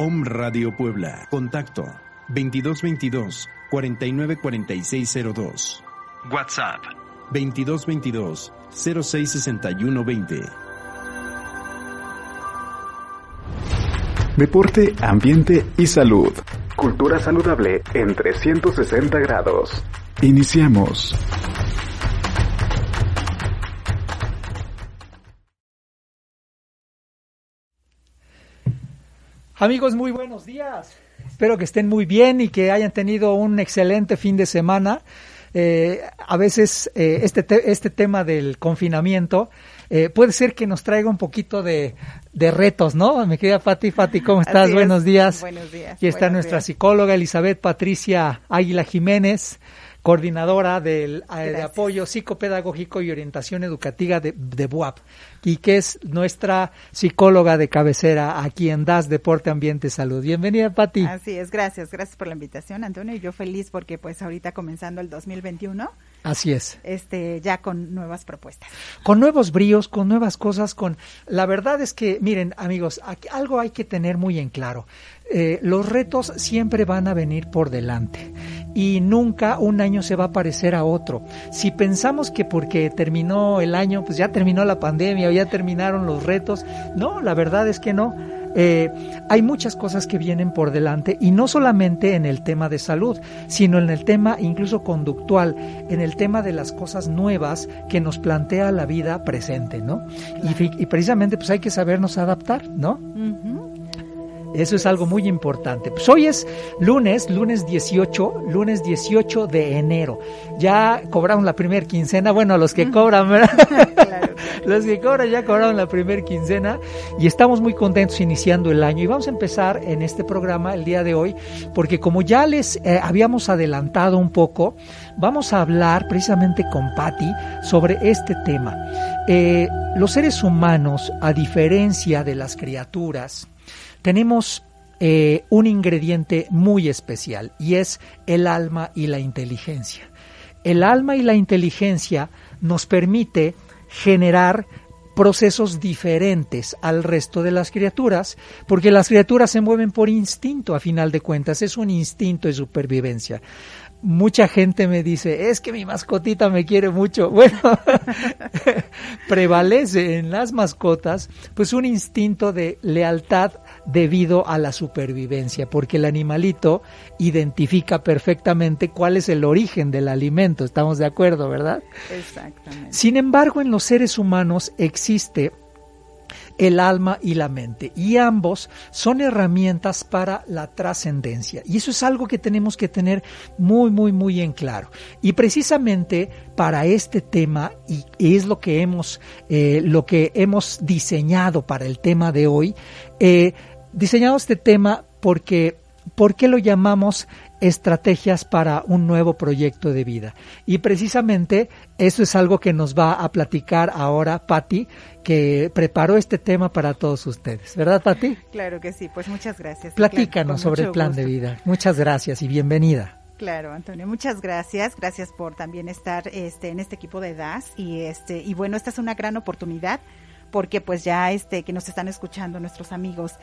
Om Radio Puebla. Contacto 2222 494602. WhatsApp 2222 066120. Deporte, ambiente y salud. Cultura saludable en 360 grados. Iniciamos. Amigos, muy buenos días. Espero que estén muy bien y que hayan tenido un excelente fin de semana. Eh, a veces eh, este, te este tema del confinamiento eh, puede ser que nos traiga un poquito de, de retos, ¿no? Mi querida Fati, Fati, ¿cómo estás? Buenos días. Buenos días. Aquí está nuestra días. psicóloga Elizabeth Patricia Águila Jiménez coordinadora del eh, de apoyo psicopedagógico y orientación educativa de, de BUAP y que es nuestra psicóloga de cabecera aquí en DAS Deporte Ambiente Salud. Bienvenida, Pati. Así es, gracias, gracias por la invitación, Antonio. Y yo feliz porque pues ahorita comenzando el 2021. Así es. Este, ya con nuevas propuestas. Con nuevos bríos, con nuevas cosas, con la verdad es que, miren, amigos, aquí, algo hay que tener muy en claro. Eh, los retos siempre van a venir por delante y nunca un año se va a parecer a otro. Si pensamos que porque terminó el año, pues ya terminó la pandemia o ya terminaron los retos, no, la verdad es que no. Eh, hay muchas cosas que vienen por delante y no solamente en el tema de salud, sino en el tema incluso conductual, en el tema de las cosas nuevas que nos plantea la vida presente, ¿no? Y, y, precisamente pues hay que sabernos adaptar, ¿no? Uh -huh. Eso es algo muy importante. Pues hoy es lunes, lunes 18, lunes 18 de enero. Ya cobraron la primera quincena, bueno, los que cobran, ¿verdad? claro. los que cobran ya cobraron la primera quincena y estamos muy contentos iniciando el año. Y vamos a empezar en este programa el día de hoy, porque como ya les eh, habíamos adelantado un poco, vamos a hablar precisamente con Patti sobre este tema. Eh, los seres humanos, a diferencia de las criaturas, tenemos eh, un ingrediente muy especial y es el alma y la inteligencia. El alma y la inteligencia nos permite generar procesos diferentes al resto de las criaturas, porque las criaturas se mueven por instinto, a final de cuentas, es un instinto de supervivencia mucha gente me dice, es que mi mascotita me quiere mucho. Bueno, prevalece en las mascotas pues un instinto de lealtad debido a la supervivencia, porque el animalito identifica perfectamente cuál es el origen del alimento, estamos de acuerdo, ¿verdad? Exactamente. Sin embargo, en los seres humanos existe el alma y la mente. Y ambos son herramientas para la trascendencia. Y eso es algo que tenemos que tener muy, muy, muy en claro. Y precisamente para este tema, y es lo que hemos, eh, lo que hemos diseñado para el tema de hoy, eh, diseñado este tema porque, ¿por qué lo llamamos estrategias para un nuevo proyecto de vida. Y precisamente eso es algo que nos va a platicar ahora Patti, que preparó este tema para todos ustedes. ¿Verdad, Patti? Claro que sí, pues muchas gracias. Platícanos claro, sobre el plan gusto. de vida. Muchas gracias y bienvenida. Claro, Antonio, muchas gracias. Gracias por también estar este, en este equipo de DAS. Y, este, y bueno, esta es una gran oportunidad porque pues ya este, que nos están escuchando nuestros amigos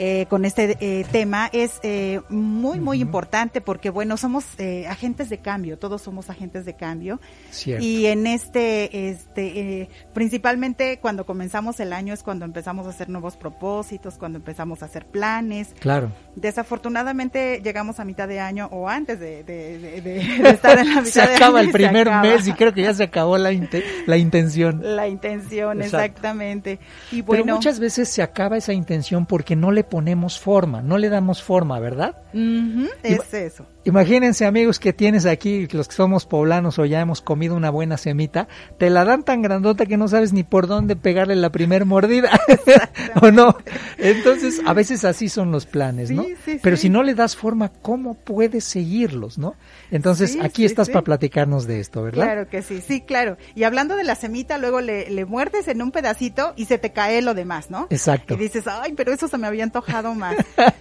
eh, con este eh, tema es eh, muy, muy importante porque, bueno, somos agentes de cambio, todos somos agentes de cambio. Y en este, este principalmente cuando comenzamos el año es cuando empezamos a hacer nuevos propósitos, cuando empezamos a hacer planes. Claro. Desafortunadamente llegamos a mitad de año o antes de, estar en la mitad se acaba el primer mes y creo que ya se acabó la, la intención. La intención, exactamente. Y bueno, Pero muchas veces se acaba esa intención porque no le ponemos forma, no le damos forma, ¿verdad? es eso. Imagínense amigos que tienes aquí, los que somos poblanos o ya hemos comido una buena semita, te la dan tan grandota que no sabes ni por dónde pegarle la primer mordida, ¿o no? Entonces, a veces así son los planes, ¿no? Pero si no le das forma, ¿cómo puedes seguirlos, no? Entonces, aquí estás para platicarnos de esto, ¿verdad? Claro que sí, sí, claro. Y hablando de la semita, luego le, le muerdes en un pedacito y se te cae lo demás, ¿no? Exacto. Y dices, ay, pero eso se me había antojado más.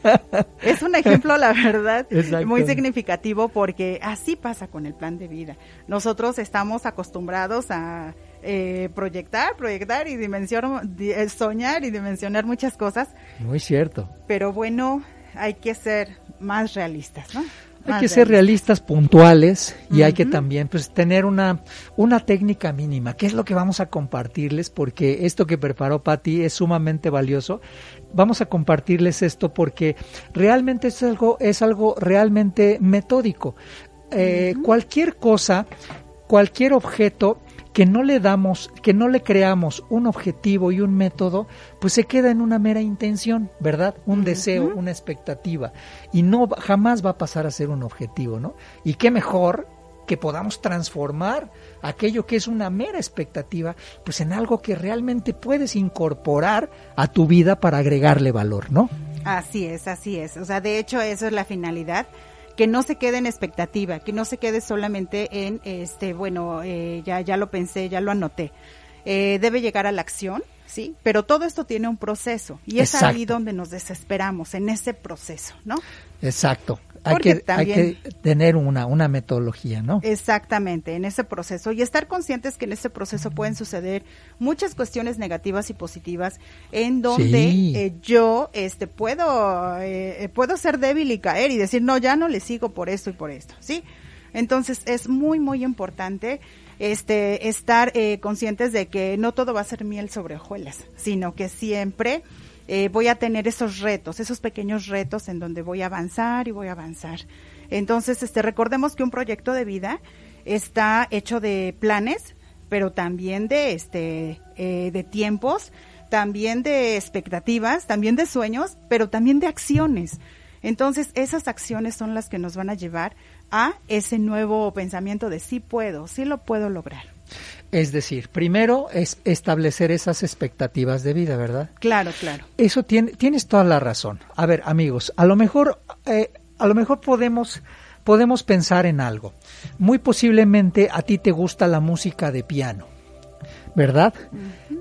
es un ejemplo, la verdad, muy significativo porque así pasa con el plan de vida. Nosotros estamos acostumbrados a eh, proyectar, proyectar y dimensionar, eh, soñar y dimensionar muchas cosas. Muy cierto. Pero bueno, hay que ser más realistas, ¿no? Hay que ser realistas, puntuales y hay que también pues tener una, una técnica mínima. ¿Qué es lo que vamos a compartirles? Porque esto que preparó Patti es sumamente valioso. Vamos a compartirles esto porque realmente es algo, es algo realmente metódico. Eh, cualquier cosa, cualquier objeto que no le damos, que no le creamos un objetivo y un método, pues se queda en una mera intención, ¿verdad? Un deseo, una expectativa y no jamás va a pasar a ser un objetivo, ¿no? Y qué mejor que podamos transformar aquello que es una mera expectativa, pues en algo que realmente puedes incorporar a tu vida para agregarle valor, ¿no? Así es, así es. O sea, de hecho, eso es la finalidad que no se quede en expectativa, que no se quede solamente en, este, bueno, eh, ya, ya lo pensé, ya lo anoté. Eh, debe llegar a la acción, ¿sí? Pero todo esto tiene un proceso y es ahí donde nos desesperamos, en ese proceso, ¿no? Exacto hay que, hay que tener una, una metodología, ¿no? Exactamente, en ese proceso y estar conscientes que en ese proceso pueden suceder muchas cuestiones negativas y positivas en donde eh, yo este puedo eh, eh, puedo ser débil y caer y decir no ya no le sigo por esto y por esto, ¿sí? Entonces es muy muy importante este estar conscientes de que no todo va a ser miel sobre hojuelas, sino que siempre eh, voy a tener esos retos, esos pequeños retos en donde voy a avanzar y voy a avanzar. Entonces, este, recordemos que un proyecto de vida está hecho de planes, pero también de, este, eh, de tiempos, también de expectativas, también de sueños, pero también de acciones. Entonces, esas acciones son las que nos van a llevar a ese nuevo pensamiento de sí puedo, sí lo puedo lograr. Es decir, primero es establecer esas expectativas de vida, ¿verdad? Claro, claro. Eso tiene, tienes toda la razón. A ver, amigos, a lo mejor, eh, a lo mejor podemos, podemos pensar en algo. Muy posiblemente a ti te gusta la música de piano, ¿verdad?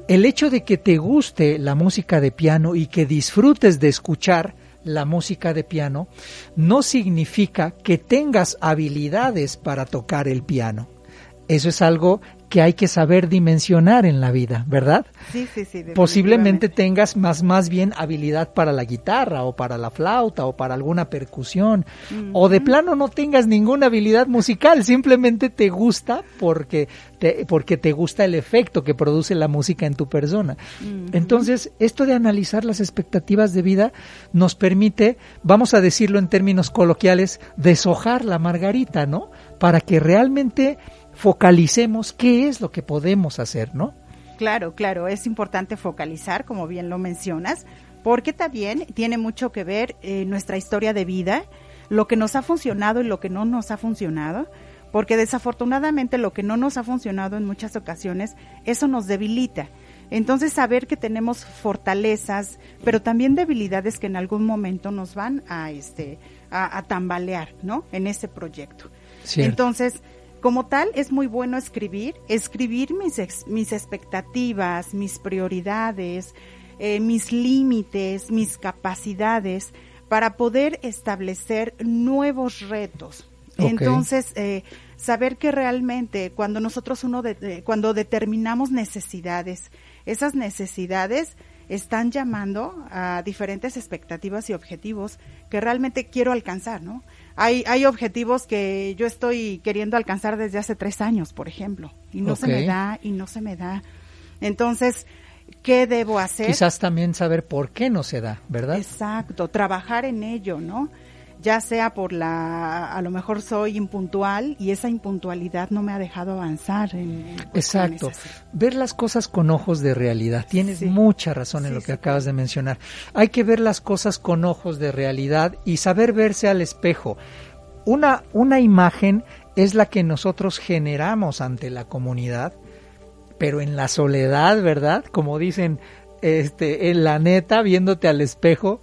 El hecho de que te guste la música de piano y que disfrutes de escuchar la música de piano no significa que tengas habilidades para tocar el piano. Eso es algo que hay que saber dimensionar en la vida, ¿verdad? Sí, sí, sí. Posiblemente tengas más, más bien habilidad para la guitarra o para la flauta o para alguna percusión o de plano no tengas ninguna habilidad musical, simplemente te gusta porque te, porque te gusta el efecto que produce la música en tu persona. Entonces, esto de analizar las expectativas de vida nos permite, vamos a decirlo en términos coloquiales, deshojar la margarita, ¿no? Para que realmente focalicemos qué es lo que podemos hacer, ¿no? Claro, claro, es importante focalizar, como bien lo mencionas, porque también tiene mucho que ver eh, nuestra historia de vida, lo que nos ha funcionado y lo que no nos ha funcionado, porque desafortunadamente lo que no nos ha funcionado en muchas ocasiones, eso nos debilita. Entonces saber que tenemos fortalezas, pero también debilidades que en algún momento nos van a este a, tambalear, ¿no? En ese proyecto. Entonces, como tal, es muy bueno escribir, escribir mis, mis expectativas, mis prioridades, eh, mis límites, mis capacidades, para poder establecer nuevos retos. Entonces, eh, saber que realmente cuando nosotros uno, de, cuando determinamos necesidades, esas necesidades están llamando a diferentes expectativas y objetivos que realmente quiero alcanzar, ¿no? Hay, hay objetivos que yo estoy queriendo alcanzar desde hace tres años, por ejemplo, y no se me da, y no se me da. Entonces, ¿qué debo hacer? Quizás también saber por qué no se da, ¿verdad? Exacto, trabajar en ello, ¿no? Ya sea por la, a lo mejor soy impuntual y esa impuntualidad no me ha dejado avanzar. En, Exacto, ver las cosas con ojos de realidad. Tienes mucha razón en lo que acabas de mencionar. Hay que ver las cosas con ojos de realidad y saber verse al espejo. Una, una imagen es la que nosotros generamos ante la comunidad, pero en la soledad, ¿verdad? Como dicen este, en la neta, viéndote al espejo,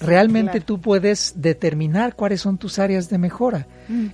realmente tú puedes determinar cuáles son tus áreas de mejora.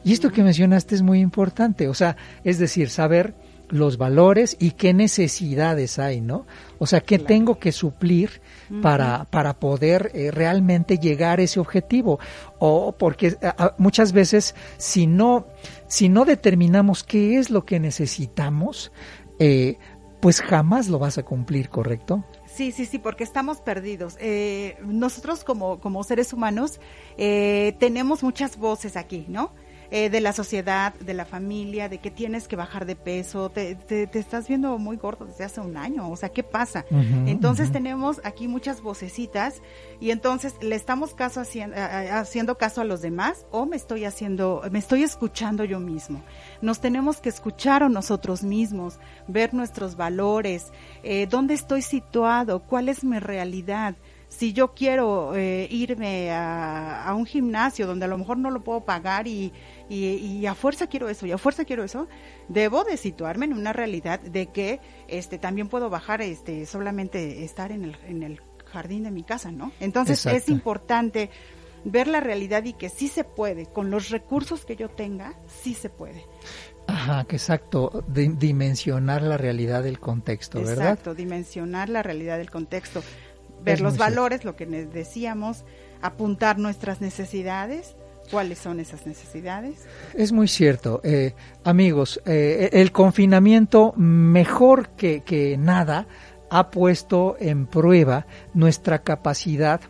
Y esto que mencionaste es muy importante, o sea, es decir, saber los valores y qué necesidades hay, ¿no? O sea, qué tengo que suplir para, para poder eh, realmente llegar a ese objetivo. O porque muchas veces si no, si no determinamos qué es lo que necesitamos, eh, pues jamás lo vas a cumplir, ¿correcto? Sí, sí, sí, porque estamos perdidos. Eh, nosotros como, como seres humanos eh, tenemos muchas voces aquí, ¿no? Eh, de la sociedad, de la familia, de que tienes que bajar de peso, te, te, estás viendo muy gordo desde hace un año, o sea, ¿qué pasa? entonces tenemos aquí muchas vocecitas y entonces le estamos caso haciendo, haciendo caso a los demás o me estoy haciendo, me estoy escuchando yo mismo. Nos tenemos que escuchar a nosotros mismos, ver nuestros valores, eh, dónde estoy situado, cuál es mi realidad si yo quiero eh, irme a, a, un gimnasio donde a lo mejor no lo puedo pagar y, y, a fuerza quiero eso, y a fuerza quiero eso, debo de situarme en una realidad de que este también puedo bajar este solamente estar en el, en el jardín de mi casa, ¿no? Entonces es importante ver la realidad y que sí se puede, con los recursos que yo tenga, sí se puede. Ajá, que exacto, dimensionar la realidad del contexto, ¿verdad? Exacto, dimensionar la realidad del contexto, ver los valores, lo que decíamos, apuntar nuestras necesidades ¿Cuáles son esas necesidades? Es muy cierto. Eh, amigos, eh, el confinamiento mejor que, que nada ha puesto en prueba nuestra capacidad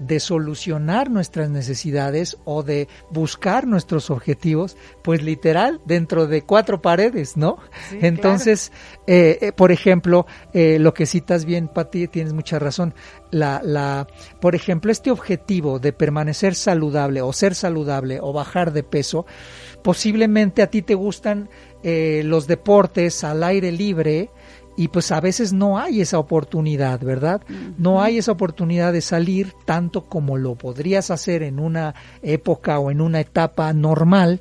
de solucionar nuestras necesidades o de buscar nuestros objetivos, pues literal dentro de cuatro paredes, ¿no? Entonces, eh, eh, por ejemplo, eh, lo que citas bien, Pati, tienes mucha razón. La, la, por ejemplo, este objetivo de permanecer saludable o ser saludable o bajar de peso, posiblemente a ti te gustan los deportes al aire libre, y pues a veces no hay esa oportunidad, ¿verdad? No hay esa oportunidad de salir tanto como lo podrías hacer en una época o en una etapa normal.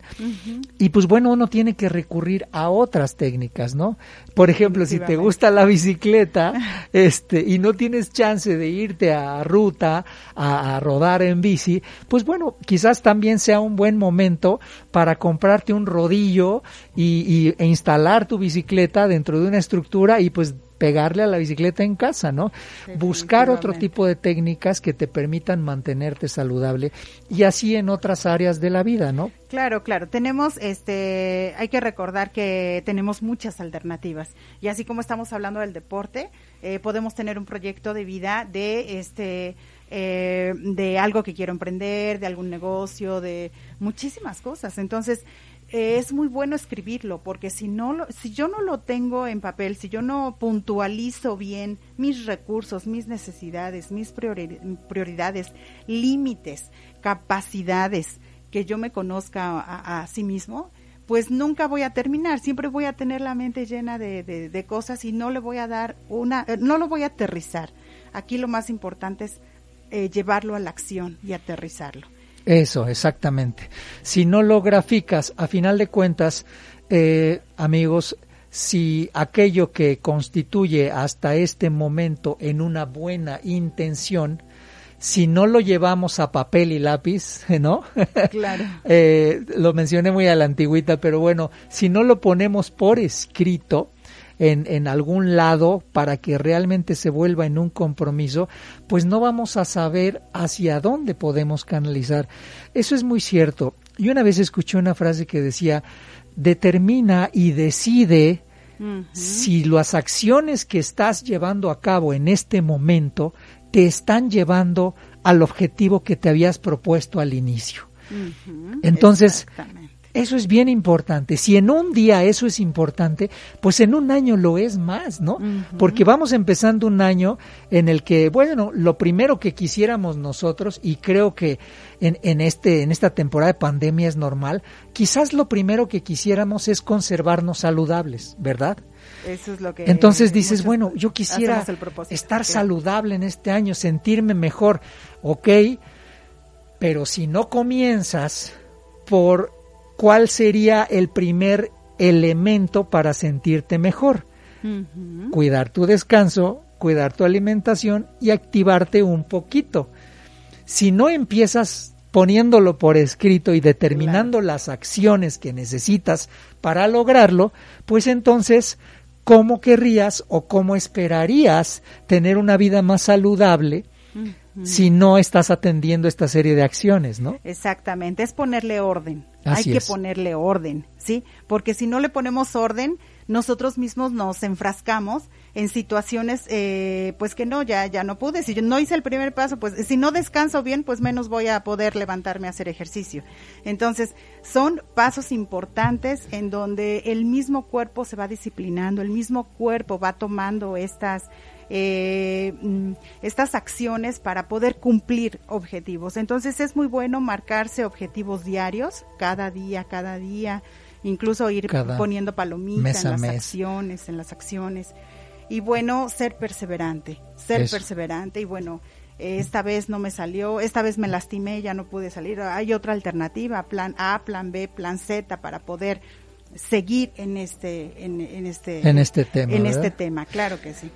Y pues bueno, uno tiene que recurrir a otras técnicas, ¿no? Por ejemplo, si te gusta la bicicleta, este, y no tienes chance de irte a ruta a, rodar en bici, pues bueno, quizás también sea un buen momento para comprarte un rodillo y, e instalar tu bicicleta dentro de una estructura y pues pegarle a la bicicleta en casa, ¿no? Buscar otro tipo de técnicas que te permitan mantenerte saludable y así en otras áreas de la vida, ¿no? Claro, claro. Tenemos, este, hay que recordar que tenemos muchas alternativas y así como estamos hablando del deporte, eh, podemos tener un proyecto de vida de, este, eh, de algo que quiero emprender, de algún negocio, de muchísimas cosas. Entonces, es muy bueno escribirlo porque si no lo, si yo no lo tengo en papel, si yo no puntualizo bien mis recursos, mis necesidades, mis prioridades, límites, capacidades, que yo me conozca a, sí mismo, pues nunca voy a terminar, siempre voy a tener la mente llena de, de, cosas y no le voy a dar una, eh, no lo voy a aterrizar. Aquí lo más importante es eh, llevarlo a la acción y aterrizarlo. Eso, exactamente. Si no lo graficas, a final de cuentas, eh, amigos, si aquello que constituye hasta este momento en una buena intención, si no lo llevamos a papel y lápiz, ¿no? Claro. eh, lo mencioné muy a la antigüita, pero bueno, si no lo ponemos por escrito, en, en algún lado para que realmente se vuelva en un compromiso, pues no vamos a saber hacia dónde podemos canalizar. Eso es muy cierto. Y una vez escuché una frase que decía, determina y decide si las acciones que estás llevando a cabo en este momento te están llevando al objetivo que te habías propuesto al inicio. Entonces, eso es bien importante. Si en un día eso es importante, pues en un año lo es más, ¿no? Porque vamos empezando un año en el que, bueno, lo primero que quisiéramos nosotros, y creo que en, en, este, en esta temporada de pandemia es normal, quizás lo primero que quisiéramos es conservarnos saludables, ¿verdad? Eso es lo que Entonces dices, bueno, yo quisiera estar saludable en este año, sentirme mejor, ok, pero si no comienzas por cuál sería el primer elemento para sentirte mejor. Cuidar tu descanso, cuidar tu alimentación y activarte un poquito. Si no empiezas poniéndolo por escrito y determinando las acciones que necesitas para lograrlo, pues entonces, ¿cómo querrías o cómo esperarías tener una vida más saludable? Si no estás atendiendo esta serie de acciones, ¿no? Exactamente, es ponerle orden. Hay que ponerle orden, ¿sí? Porque si no le ponemos orden, nosotros mismos nos enfrascamos en situaciones, eh, pues que no, ya, ya no pude. Si yo no hice el primer paso, pues si no descanso bien, pues menos voy a poder levantarme a hacer ejercicio. Entonces, son pasos importantes en donde el mismo cuerpo se va disciplinando, el mismo cuerpo va tomando estas eh, mm, estas acciones para poder cumplir objetivos. Entonces es muy bueno marcarse objetivos diarios, cada día, cada día, incluso ir poniendo palomitas en las acciones, en las acciones. Y bueno, ser perseverante, ser perseverante y bueno, esta vez no me salió, esta vez me lastimé, ya no pude salir. Hay otra alternativa, plan A, plan B, plan Z para poder seguir en este en, este en este tema en este tema claro que sí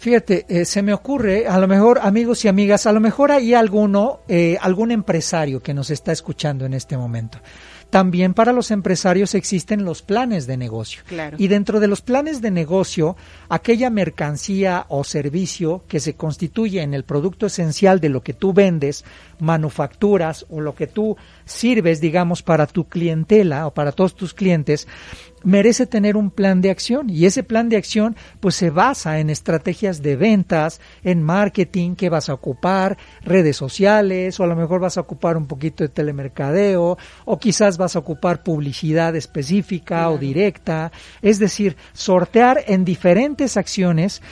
Fíjate, eh, se me ocurre, a lo mejor amigos y amigas, a lo mejor hay alguno, eh, algún empresario que nos está escuchando en este momento. También para los empresarios existen los planes de negocio. Y dentro de los planes de negocio, aquella mercancía o servicio que se constituye en el producto esencial de lo que tú vendes, manufacturas o lo que tú sirves, digamos, para tu clientela o para todos tus clientes, merece tener un plan de acción. Y ese plan de acción pues se basa en estrategias de ventas, en marketing que vas a ocupar, redes sociales o a lo mejor vas a ocupar un poquito de telemercadeo o quizás vas a ocupar publicidad específica o directa, es decir, sortear en diferentes acciones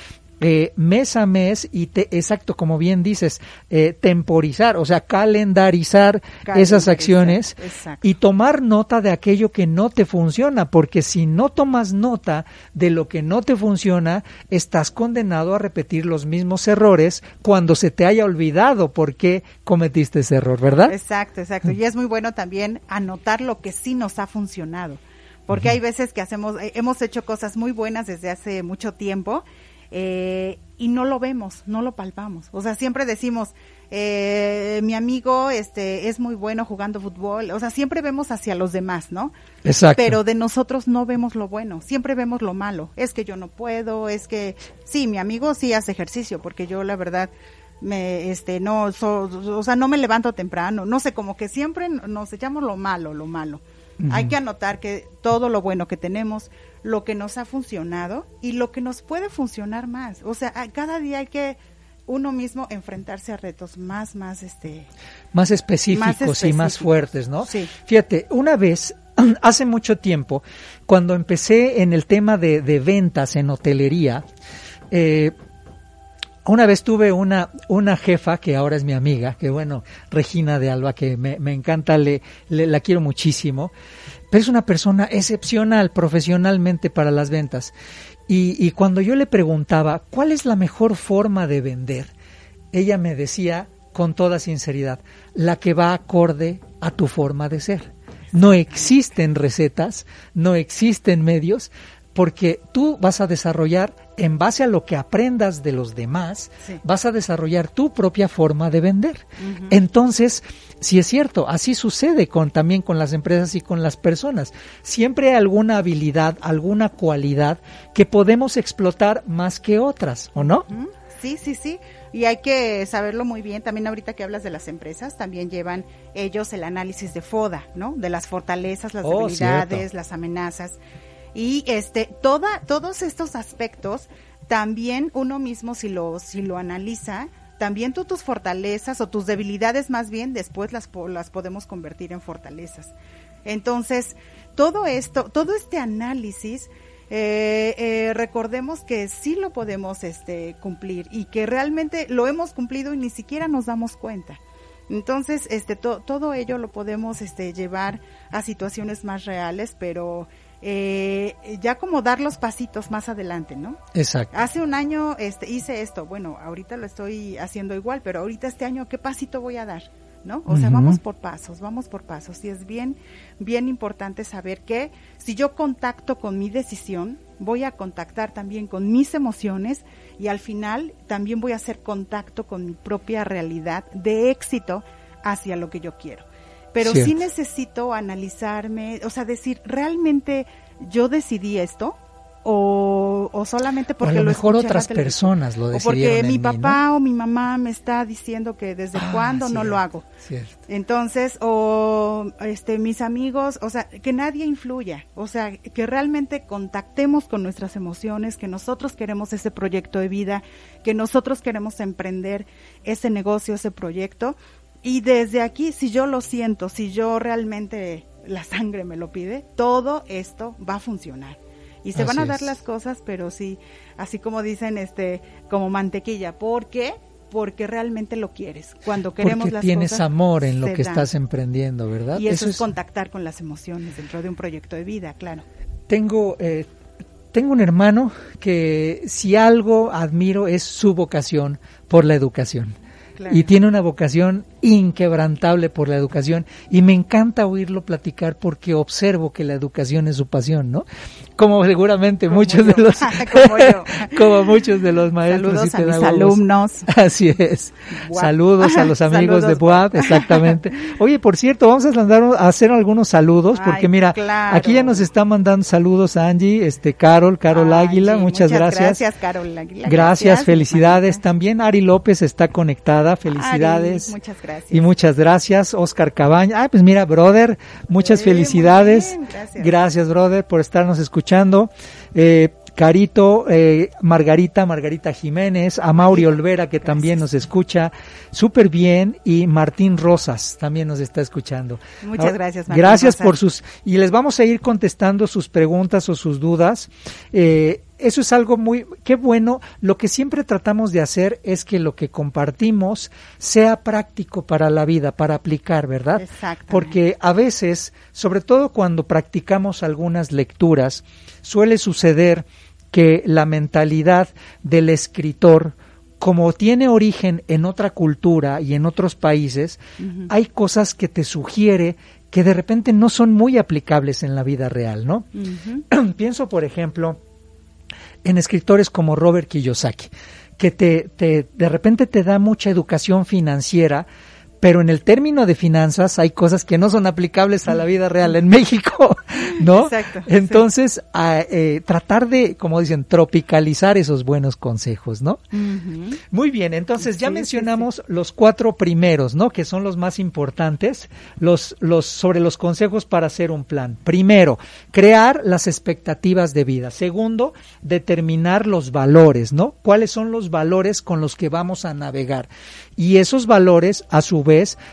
eh, mes a mes y te, exacto, como bien dices, eh, temporizar, o sea, calendarizar, esas acciones y tomar nota de aquello que no te funciona, porque si no tomas nota de lo que no te funciona, estás condenado a repetir los mismos errores cuando se te haya olvidado por qué cometiste ese error, ¿verdad? Exacto, exacto. Y es muy bueno también anotar lo que sí nos ha funcionado porque hay veces que hacemos, eh, hemos hecho cosas muy buenas desde hace mucho tiempo eh, y no lo vemos, no lo palpamos. O sea, siempre decimos, eh, mi amigo este es muy bueno jugando fútbol, o sea, siempre vemos hacia los demás, ¿no? Exacto. Pero de nosotros no vemos lo bueno, siempre vemos lo malo. Es que yo no puedo, es que sí, mi amigo sí hace ejercicio, porque yo la verdad me este no o sea, no me levanto temprano, no sé, como que siempre nos echamos lo malo, lo malo. Hay que anotar que todo lo bueno que tenemos, lo que nos ha funcionado y lo que nos puede funcionar más. O sea, cada día hay que uno mismo enfrentarse a retos más, más, este... Más específicos, y más fuertes, ¿no? Sí. Fíjate, una vez, hace mucho tiempo, cuando empecé en el tema de, de ventas en hotelería, eh, una vez tuve una, una jefa que ahora es mi amiga, que bueno, Regina de Alba, que me, me encanta, le, la quiero muchísimo pero es una persona excepcional profesionalmente para las ventas. Y, y cuando yo le preguntaba cuál es la mejor forma de vender, ella me decía con toda sinceridad, la que va acorde a tu forma de ser. No existen recetas, no existen medios, porque tú vas a desarrollar en base a lo que aprendas de los demás, vas a desarrollar tu propia forma de vender. Entonces, si es cierto, así sucede con también con las empresas y con las personas. Siempre hay alguna habilidad, alguna cualidad que podemos explotar más que otras, ¿o no? Sí, sí, sí. Y hay que saberlo muy bien. También ahorita que hablas de las empresas, también llevan ellos el análisis de FODA, ¿no? De las fortalezas, las oh, debilidades, las amenazas Y este, toda, todos estos aspectos, también uno mismo si lo, si lo analiza, también tú tus fortalezas o tus debilidades más bien después las, las podemos convertir en fortalezas. Entonces, todo esto, todo este análisis, eh, eh, recordemos que sí lo podemos este, cumplir y que realmente lo hemos cumplido y ni siquiera nos damos cuenta. Entonces, este, todo ello lo podemos este, llevar a situaciones más reales, pero eh, ya como dar los pasitos más adelante, ¿no? Exacto. Hace un año este, hice esto, bueno, ahorita lo estoy haciendo igual, pero ahorita este año, ¿qué pasito voy a dar? ¿No? O sea, vamos por pasos, vamos por pasos. Y es bien, bien importante saber que si yo contacto con mi decisión, voy a contactar también con mis emociones y al final también voy a hacer contacto con mi propia realidad de éxito hacia lo que yo quiero pero sí necesito analizarme, o sea, decir, ¿realmente yo decidí esto? O, o solamente porque o a lo, mejor otras personas lo decidieron. O porque mi papá o mi mamá me está diciendo que desde ah, cuándo no lo hago. Cierto. Entonces, o este mis amigos, o sea, que nadie influya, o sea, que realmente contactemos con nuestras emociones, que nosotros queremos ese proyecto de vida, que nosotros queremos emprender ese negocio, ese proyecto y desde aquí, si yo lo siento, si yo realmente la sangre me lo pide, todo esto va a funcionar. Y se van a dar las cosas, pero sí, así como dicen, este, como mantequilla. ¿Por qué? Porque realmente lo quieres. Cuando queremos Porque tienes amor en lo que estás emprendiendo, ¿verdad? Y eso, es contactar con las emociones dentro de un proyecto de vida, claro. Tengo, eh, tengo un hermano que si algo admiro es su vocación por la educación y tiene una vocación inquebrantable por la educación y me encanta oírlo platicar porque observo que la educación es su pasión, ¿no? Como seguramente muchos de los como, muchos de los maestros Saludos a mis alumnos. Así es. Saludos a los amigos de BUAP, exactamente. Oye, por cierto, vamos a, mandar, a hacer algunos saludos porque mira, aquí ya nos está mandando saludos a Angie, este Carol, Carol Águila, muchas, gracias. Gracias, Carol Águila. Gracias, felicidades. También Ari López está conectada, felicidades. muchas gracias. Y muchas gracias, Oscar Cabaña. Ah, pues mira, brother, muchas felicidades. gracias. brother, por estarnos escuchando. Eh, Carito, eh, Margarita, Margarita Jiménez, a Mauri Olvera que también nos escucha súper bien y Martín Rosas también nos está escuchando. Muchas gracias. Martín gracias por sus y les vamos a ir contestando sus preguntas o sus dudas. Eh, eso es algo muy, qué bueno. Lo que siempre tratamos de hacer es que lo que compartimos sea práctico para la vida, para aplicar, ¿verdad? Porque a veces, sobre todo cuando practicamos algunas lecturas, suele suceder que la mentalidad del escritor, como tiene origen en otra cultura y en otros países, hay cosas que te sugiere que de repente no son muy aplicables en la vida real, ¿no? Pienso, por ejemplo, en escritores como Robert Kiyosaki, que te, te, de repente te da mucha educación financiera, pero en el término de finanzas hay cosas que no son aplicables a la vida real en México, ¿no? Exacto. Entonces, a, eh, tratar de, como dicen, tropicalizar esos buenos consejos, ¿no? Muy bien, entonces ya mencionamos los cuatro primeros, ¿no? Que son los más importantes, los, los, sobre los consejos para hacer un plan. Primero, crear las expectativas de vida. Segundo, determinar los valores, ¿no? ¿Cuáles son los valores con los que vamos a navegar? Y esos valores, a su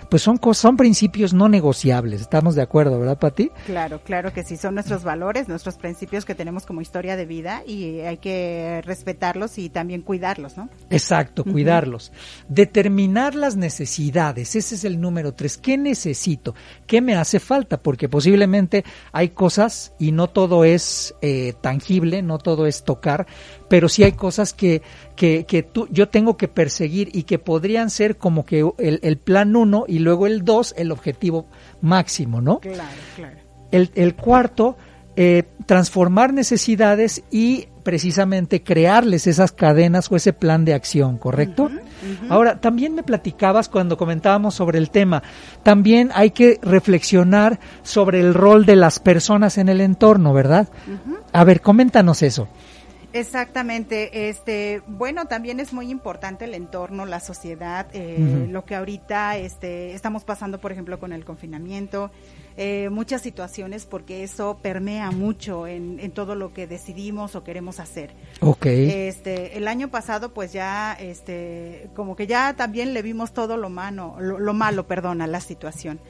pues son, son principios no negociables. ¿Estamos de acuerdo, verdad, Pati? Claro, claro que sí. Son nuestros valores, nuestros principios que tenemos como historia de vida y hay que respetarlos y también cuidarlos, ¿no? Exacto, cuidarlos. Determinar las necesidades. Ese es el número tres. ¿Qué necesito? ¿Qué me hace falta? Porque posiblemente hay cosas y no todo es eh, tangible, no todo es tocar, pero sí hay cosas que, que, que tú, yo tengo que perseguir y que podrían ser como que el, el plan uno y luego el dos, el objetivo máximo, ¿no? Claro, claro. El, el cuarto, eh, transformar necesidades y precisamente crearles esas cadenas o ese plan de acción, ¿correcto? Ahora, también me platicabas cuando comentábamos sobre el tema, también hay que reflexionar sobre el rol de las personas en el entorno, ¿verdad? A ver, coméntanos eso. Exactamente, este, bueno, también es muy importante el entorno, la sociedad, eh, lo que ahorita este, estamos pasando, por ejemplo, con el confinamiento, eh, muchas situaciones, porque eso permea mucho en, en, todo lo que decidimos o queremos hacer. Ok. Este, el año pasado, pues ya, este, como que ya también le vimos todo lo malo, lo, lo malo, perdona, la situación.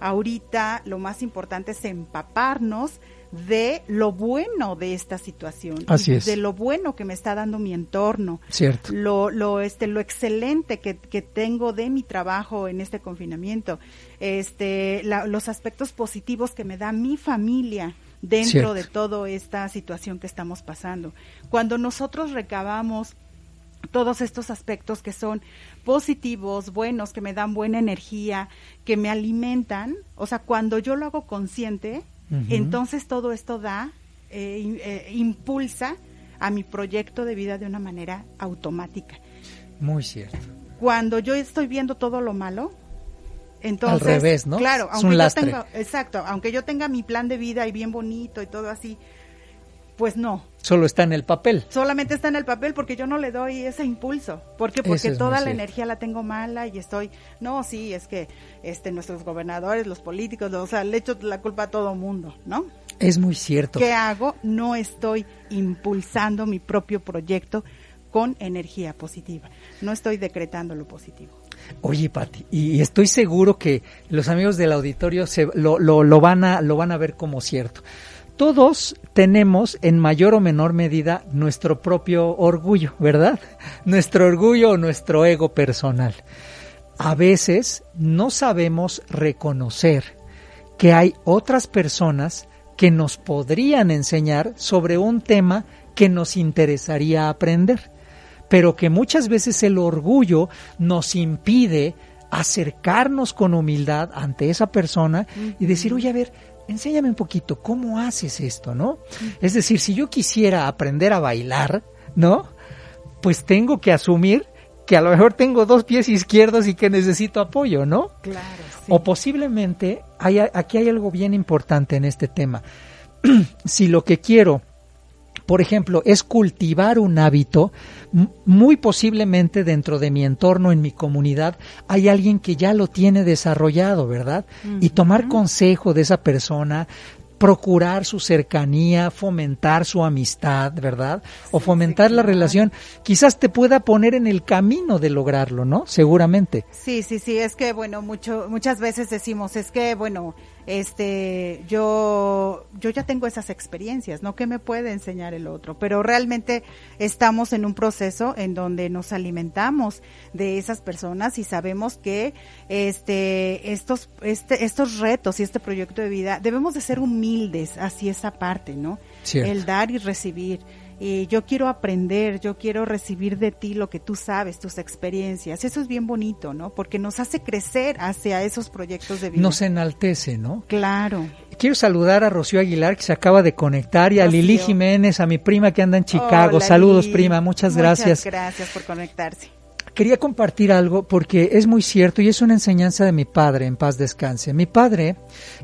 Ahorita lo más importante es empaparnos de lo bueno de esta situación, Así es. de lo bueno que me está dando mi entorno, Cierto. lo, lo, este, lo excelente que, que tengo de mi trabajo en este confinamiento, este, la, los aspectos positivos que me da mi familia dentro Cierto. de toda esta situación que estamos pasando. Cuando nosotros recabamos todos estos aspectos que son positivos, buenos, que me dan buena energía, que me alimentan, o sea, cuando yo lo hago consciente, Entonces todo esto da, eh, eh, impulsa a mi proyecto de vida de una manera automática. Muy cierto. Cuando yo estoy viendo todo lo malo, entonces, Al revés, ¿no? Claro, Es aunque un yo lastre. tenga, exacto, aunque yo tenga mi plan de vida y bien bonito y todo así, pues no, Solo está en el papel. solamente está en el papel porque yo no le doy ese impulso. ¿Por qué? Porque es toda la cierto. energía la tengo mala y estoy, no, sí, es que este nuestros gobernadores, los políticos, o sea, le echo la culpa a todo mundo, ¿no? Es muy cierto. ¿Qué hago? No estoy impulsando mi propio proyecto con energía positiva. No estoy decretando lo positivo. Oye, Pati, y estoy seguro que los amigos del auditorio se, lo, lo, lo van a, lo van a ver como cierto. Todos tenemos en mayor o menor medida nuestro propio orgullo, ¿verdad? Nuestro orgullo o nuestro ego personal. A veces no sabemos reconocer que hay otras personas que nos podrían enseñar sobre un tema que nos interesaría aprender pero que muchas veces el orgullo nos impide acercarnos con humildad ante esa persona y decir, oye, a ver, enséñame un poquito, ¿cómo haces esto, no? Es decir, si yo quisiera aprender a bailar, ¿no? Pues tengo que asumir que a lo mejor tengo dos pies izquierdos y que necesito apoyo, ¿no? Claro. O posiblemente, hay, aquí hay algo bien importante en este tema. si lo que quiero, por ejemplo, es cultivar un hábito, muy posiblemente dentro de mi entorno, en mi comunidad, hay alguien que ya lo tiene desarrollado, ¿verdad? Y tomar consejo de esa persona, procurar su cercanía, fomentar su amistad, ¿verdad? O fomentar la claro. relación, quizás te pueda poner en el camino de lograrlo, ¿no? Seguramente. Sí, sí, sí, es que bueno, mucho, muchas veces decimos, es que bueno, este, yo, yo ya tengo esas experiencias, ¿no? ¿Qué me puede enseñar el otro? Pero realmente estamos en un proceso en donde nos alimentamos de esas personas y sabemos que este, estos, este, estos retos y este proyecto de vida debemos de ser humildes hacia esa parte, ¿no? Cierto. El dar y recibir. Y yo quiero aprender, yo quiero recibir de ti lo que tú sabes, tus experiencias. Eso es bien bonito, ¿no? Porque nos hace crecer hacia esos proyectos de vida. Nos enaltece, ¿no? Claro. Quiero saludar a Rocío Aguilar que se acaba de conectar y a Rocío. Lili Jiménez, a mi prima que anda en Chicago. Hola, Saludos, Lili. prima, muchas gracias. Muchas gracias por conectarse. Quería compartir algo porque es muy cierto y es una enseñanza de mi padre, en paz descanse. Mi padre,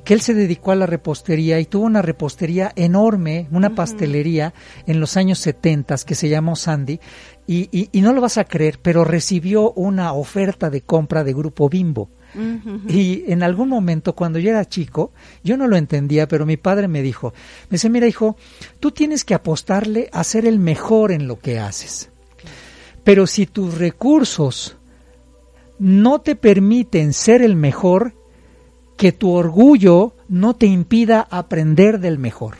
que él se dedicó a la repostería y tuvo una repostería enorme, una pastelería en los años 70 que se llamó Sandy y, y- y no lo vas a creer, pero recibió una oferta de compra de Grupo Bimbo. Y en algún momento, cuando yo era chico, yo no lo entendía, pero mi padre me dijo, me dice, mira hijo, tú tienes que apostarle a ser el mejor en lo que haces. Pero si tus recursos no te permiten ser el mejor, que tu orgullo no te impida aprender del mejor.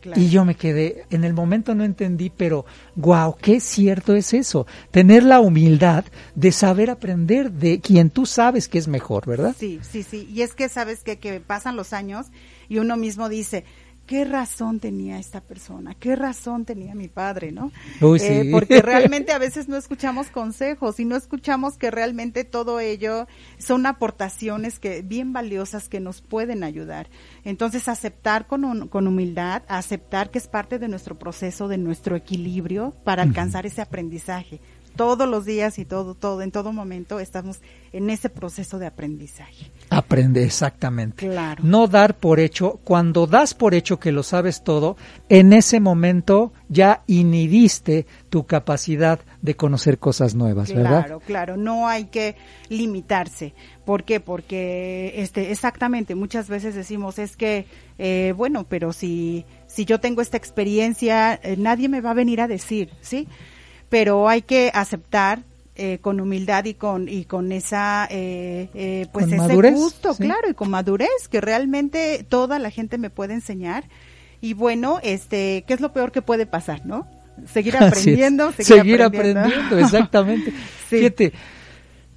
Claro. Y yo me quedé, en el momento no entendí, pero wow, qué cierto es eso. Tener la humildad de saber aprender de quien tú sabes que es mejor, ¿verdad? Sí, sí, sí. Y es que sabes que, que pasan los años y uno mismo dice, ¿qué razón tenía esta persona? ¿Qué razón tenía mi padre, no? Uy, Eh, porque realmente a veces no escuchamos consejos y no escuchamos que realmente todo ello son aportaciones que bien valiosas que nos pueden ayudar. Entonces, aceptar con, un- con humildad, aceptar que es parte de nuestro proceso, de nuestro equilibrio para alcanzar ese aprendizaje. Todos los días y todo, todo, en todo momento estamos en ese proceso de aprendizaje. Aprende, exactamente. Claro. No dar por hecho, cuando das por hecho que lo sabes todo, en ese momento ya inhibiste tu capacidad de conocer cosas nuevas, ¿verdad? Claro, claro, no hay que limitarse. ¿Por qué? Porque este, exactamente, muchas veces decimos, es que, eh, bueno, pero si, si yo tengo esta experiencia, eh, nadie me va a venir a decir, ¿sí? Pero hay que aceptar eh, con humildad y con y con esa eh, eh pues ese madurez, gusto sí. claro y con madurez que realmente toda la gente me puede enseñar y bueno este qué es lo peor que puede pasar no seguir aprendiendo seguir, Seguir aprendiendo, exactamente. Sí. Fíjate,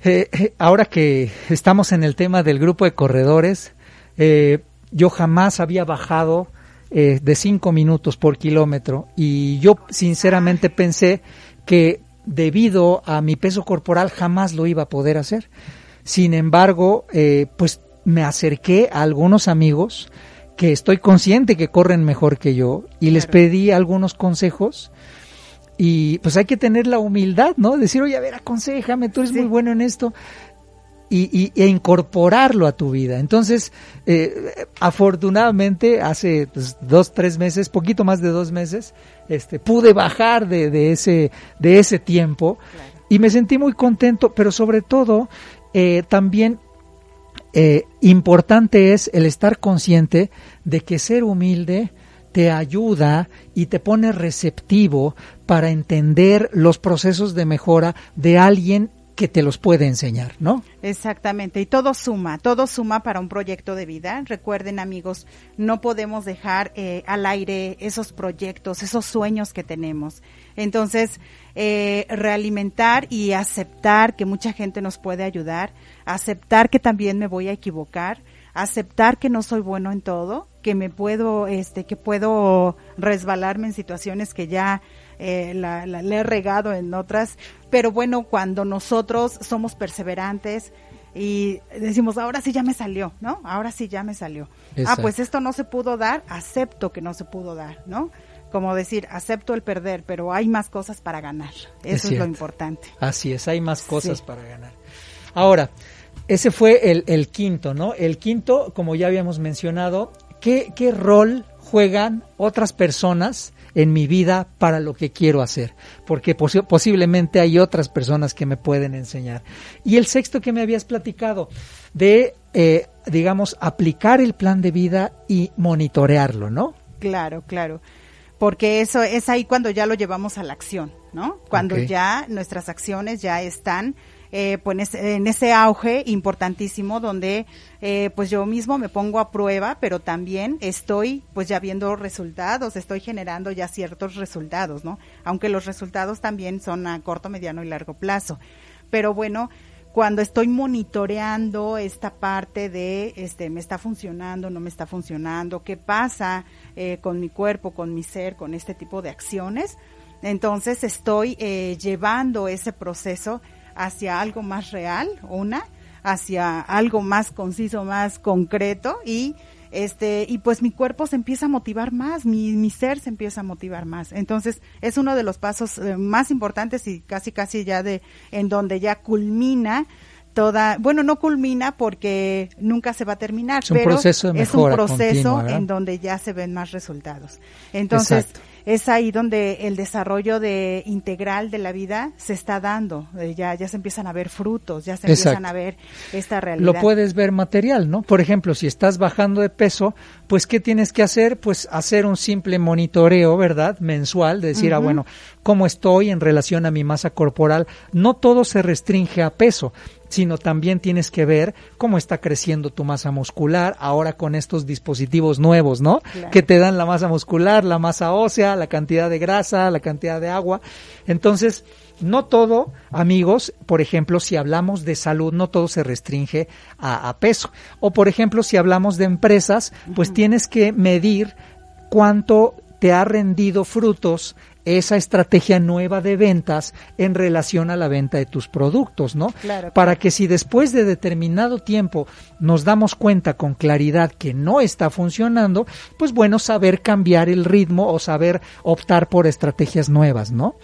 eh, eh, ahora que estamos en el tema del grupo de corredores, eh, yo jamás había bajado eh, de cinco minutos por kilómetro y yo sinceramente pensé que debido a mi peso corporal jamás lo iba a poder hacer. Sin embargo, eh, pues me acerqué a algunos amigos que estoy consciente que corren mejor que yo y les pedí algunos consejos y pues hay que tener la humildad, ¿no? Decir, oye, a ver, aconsejame, tú eres Sí. muy bueno en esto. Y, y- e incorporarlo a tu vida. Entonces, eh, afortunadamente, hace pues, dos, tres meses, poquito más de dos meses, este, pude bajar de, de ese, de ese tiempo y me sentí muy contento, pero sobre todo, eh, también eh, importante es el estar consciente de que ser humilde te ayuda y te pone receptivo para entender los procesos de mejora de alguien que te los puede enseñar, ¿no? Exactamente, y todo suma, todo suma para un proyecto de vida. Recuerden amigos, no podemos dejar eh, al aire esos proyectos, esos sueños que tenemos. Entonces, eh, realimentar y aceptar que mucha gente nos puede ayudar, aceptar que también me voy a equivocar, aceptar que no soy bueno en todo, que me puedo, este, que puedo resbalarme en situaciones que ya eh, he regado en otras, pero bueno, cuando nosotros somos perseverantes y decimos, ahora sí ya me salió, ¿no? Ahora sí ya me salió. Ah, pues esto no se pudo dar, acepto que no se pudo dar, ¿no? Como decir, acepto el perder, pero hay más cosas para ganar. Eso es, lo importante. Así es, hay más cosas Sí. para ganar. Ahora, ese fue el, el quinto, ¿no? El quinto, como ya habíamos mencionado, ¿qué, qué rol juegan otras personas en mi vida para lo que quiero hacer? Porque posi- posiblemente hay otras personas que me pueden enseñar. Y el sexto que me habías platicado, de, eh, digamos, aplicar el plan de vida y monitorearlo, ¿no? Claro, claro. Porque eso es ahí cuando ya lo llevamos a la acción, ¿no? Cuando ya nuestras acciones ya están eh, pues en ese- auge importantísimo donde eh, pues yo mismo me pongo a prueba, pero también estoy pues ya viendo resultados, estoy generando ya ciertos resultados, ¿no? Aunque los resultados también son a corto, mediano y largo plazo. Pero bueno, cuando estoy monitoreando esta parte de este me está funcionando, no me está funcionando, qué pasa eh, con mi cuerpo, con mi ser, con este tipo de acciones, entonces estoy eh, llevando ese proceso hacia algo más real, una, hacia algo más conciso, más concreto y este y pues mi cuerpo se empieza a motivar más, mi, mi ser se empieza a motivar más. Entonces es uno de los pasos eh, más importantes y casi casi ya de en donde ya culmina toda, bueno, no culmina porque nunca se va a terminar, Es un pero proceso de es un proceso en donde ya se ven más resultados. Entonces, Exacto. Es ahí donde el desarrollo de integral de la vida se está dando, eh, ya ya se empiezan a ver frutos, ya se empiezan a ver esta realidad. Lo puedes ver material, ¿no? Por ejemplo, si estás bajando de peso, pues ¿qué tienes que hacer? Pues hacer un simple monitoreo, ¿verdad? Mensual, de decir, ah, bueno, ¿cómo estoy en relación a mi masa corporal? No todo se restringe a peso, sino también tienes que ver cómo está creciendo tu masa muscular ahora con estos dispositivos nuevos, ¿no? Claro. Que te dan la masa muscular, la masa ósea, la cantidad de grasa, la cantidad de agua. Entonces, no todo, amigos, por ejemplo, si hablamos de salud, no todo se restringe a, a peso. O, por ejemplo, si hablamos de empresas, pues tienes que medir cuánto te ha rendido frutos esa estrategia nueva de ventas en relación a la venta de tus productos, ¿no? Claro, Para que si después de determinado tiempo nos damos cuenta con claridad que no está funcionando, pues bueno, saber cambiar el ritmo o saber optar por estrategias nuevas, ¿no?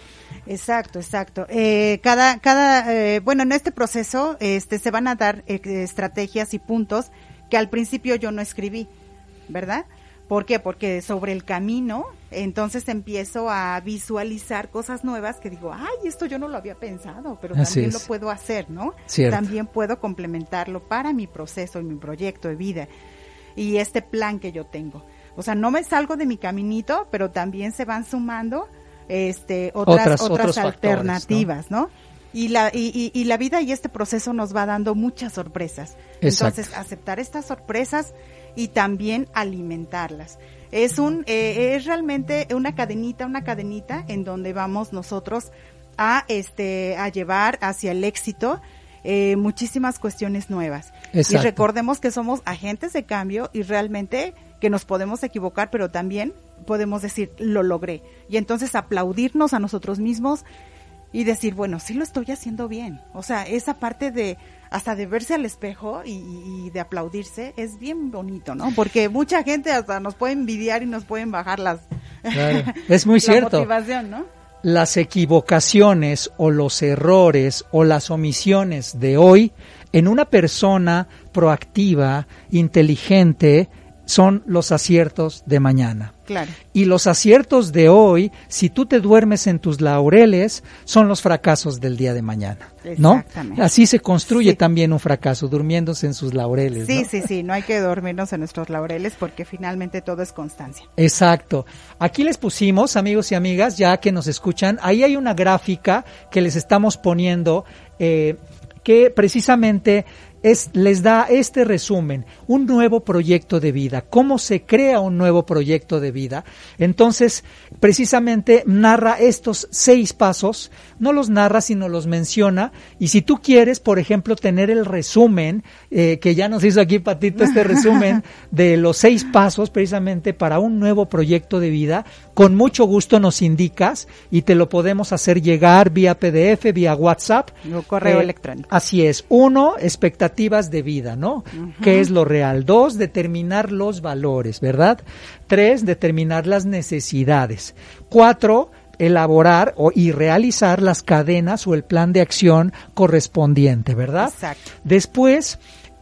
Exacto, exacto. Eh, cada, cada, eh, bueno, en este proceso, este, se van a dar eh, estrategias y puntos que al principio yo no escribí, ¿verdad? ¿Por qué? Porque sobre el camino, entonces empiezo a visualizar cosas nuevas que digo, ay, esto yo no lo había pensado, pero también lo puedo hacer, ¿no? También puedo complementarlo para mi proceso y mi proyecto de vida y este plan que yo tengo. O sea, no me salgo de mi caminito, pero también se van sumando este otras otras, alternativas, ¿no? Y la, y, y, la vida y este proceso nos va dando muchas sorpresas. Entonces, aceptar estas sorpresas y también alimentarlas. Es un, eh, es realmente una cadenita, una cadenita en donde vamos nosotros a este, a llevar hacia el éxito eh, muchísimas cuestiones nuevas. Y recordemos que somos agentes de cambio y realmente que nos podemos equivocar, pero también podemos decir, lo logré. Y entonces aplaudirnos a nosotros mismos y decir, bueno, sí lo estoy haciendo bien. O sea, esa parte de hasta de verse al espejo y, de aplaudirse es bien bonito, ¿no? Porque mucha gente hasta nos puede envidiar y nos pueden bajar las es muy cierto. Motivación, ¿no? Las equivocaciones o los errores o las omisiones de hoy en una persona proactiva, inteligente, son los aciertos de mañana. Claro. Y los aciertos de hoy, si tú te duermes en tus laureles, son los fracasos del día de mañana, ¿no? Así se construye también un fracaso, durmiéndose en sus laureles. Sí, sí, sí, no hay que dormirnos en nuestros laureles porque finalmente todo es constancia. Exacto. Aquí les pusimos, amigos y amigas, ya que nos escuchan, ahí hay una gráfica que les estamos poniendo eh, que precisamente es, les da este resumen, un nuevo proyecto de vida, cómo se crea un nuevo proyecto de vida. Entonces, precisamente narra estos seis pasos, no los narra, sino los menciona. Y si tú quieres, por ejemplo, tener el resumen, eh, que ya nos hizo aquí Patito este resumen de los seis pasos precisamente para un nuevo proyecto de vida, con mucho gusto nos indicas y te lo podemos hacer llegar vía PDF, vía WhatsApp. O correo eh, electrónico. Así es. Uno, expectativas de vida, ¿no? ¿Qué es lo real? Dos, determinar los valores, ¿verdad? Tres, determinar las necesidades. Cuatro, elaborar o, y realizar las cadenas o el plan de acción correspondiente, ¿verdad? Exacto. Después,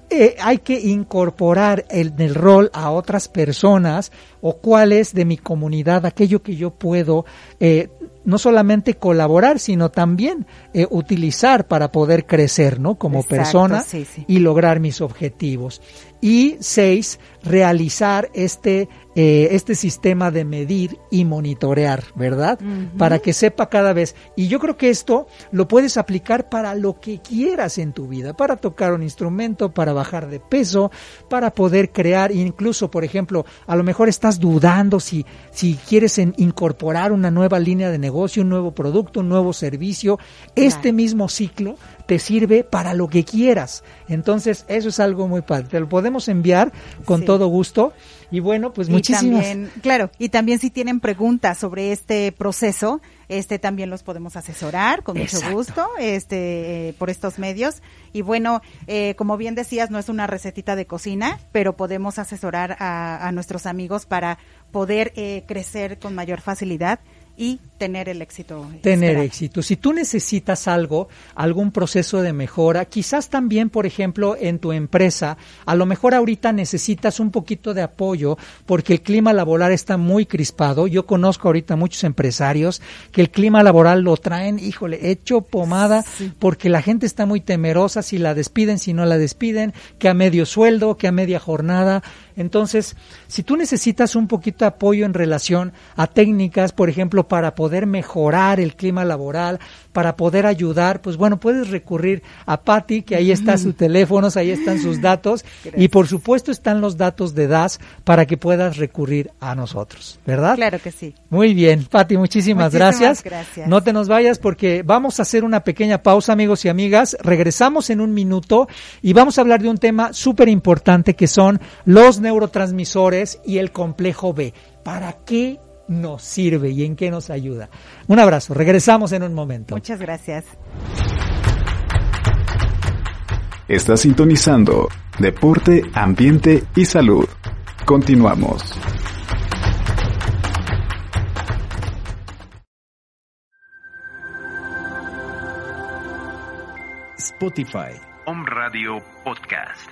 eh, hay que incorporar el, el, rol a otras personas o cuál es de mi comunidad aquello que yo puedo eh, no solamente colaborar, sino también eh, utilizar para poder crecer, ¿no? Como persona y lograr mis objetivos. Y seis, realizar este eh, este sistema de medir y monitorear, ¿verdad? Para que sepa cada vez. Y yo creo que esto lo puedes aplicar para lo que quieras en tu vida, para tocar un instrumento, para bajar de peso, para poder crear, incluso, por ejemplo, a lo mejor estás dudando si, si quieres incorporar una nueva línea de negocio, un nuevo producto, un nuevo servicio. Este mismo ciclo te sirve para lo que quieras. Entonces, eso es algo muy padre. Te lo podemos enviar con todo gusto. Y bueno, pues muchísimas. También, claro, y también si tienen preguntas sobre este proceso, este también los podemos asesorar con mucho gusto, este, eh, por estos medios. Y bueno, eh, como bien decías, no es una recetita de cocina, pero podemos asesorar a, nuestros amigos para poder eh, crecer con mayor facilidad y tener el éxito. Tener éxito. Si tú necesitas algo, algún proceso de mejora, quizás también, por ejemplo, en tu empresa, a lo mejor ahorita necesitas un poquito de apoyo porque el clima laboral está muy crispado. Yo conozco ahorita muchos empresarios que el clima laboral lo traen, híjole, hecho pomada porque la gente está muy temerosa si la despiden, si no la despiden, que a medio sueldo, que a media jornada. Entonces, si tú necesitas un poquito de apoyo en relación a técnicas, por ejemplo, para poder mejorar el clima laboral, para poder ayudar, pues bueno, puedes recurrir a Patti, que ahí está su teléfono, ahí están sus datos y por supuesto están los datos de DAS para que puedas recurrir a nosotros, ¿verdad? Claro que sí. Muy bien, Patti, muchísimas, gracias. gracias. No te nos vayas porque vamos a hacer una pequeña pausa, amigos y amigas. Regresamos en un minuto y vamos a hablar de un tema súper importante que son los neurotransmisores y el complejo B. ¿Para qué nos sirve y en qué nos ayuda. Un abrazo, regresamos en un momento. Muchas gracias. Está sintonizando Deporte, Ambiente y Salud. Continuamos. Spotify. Home Radio Podcast.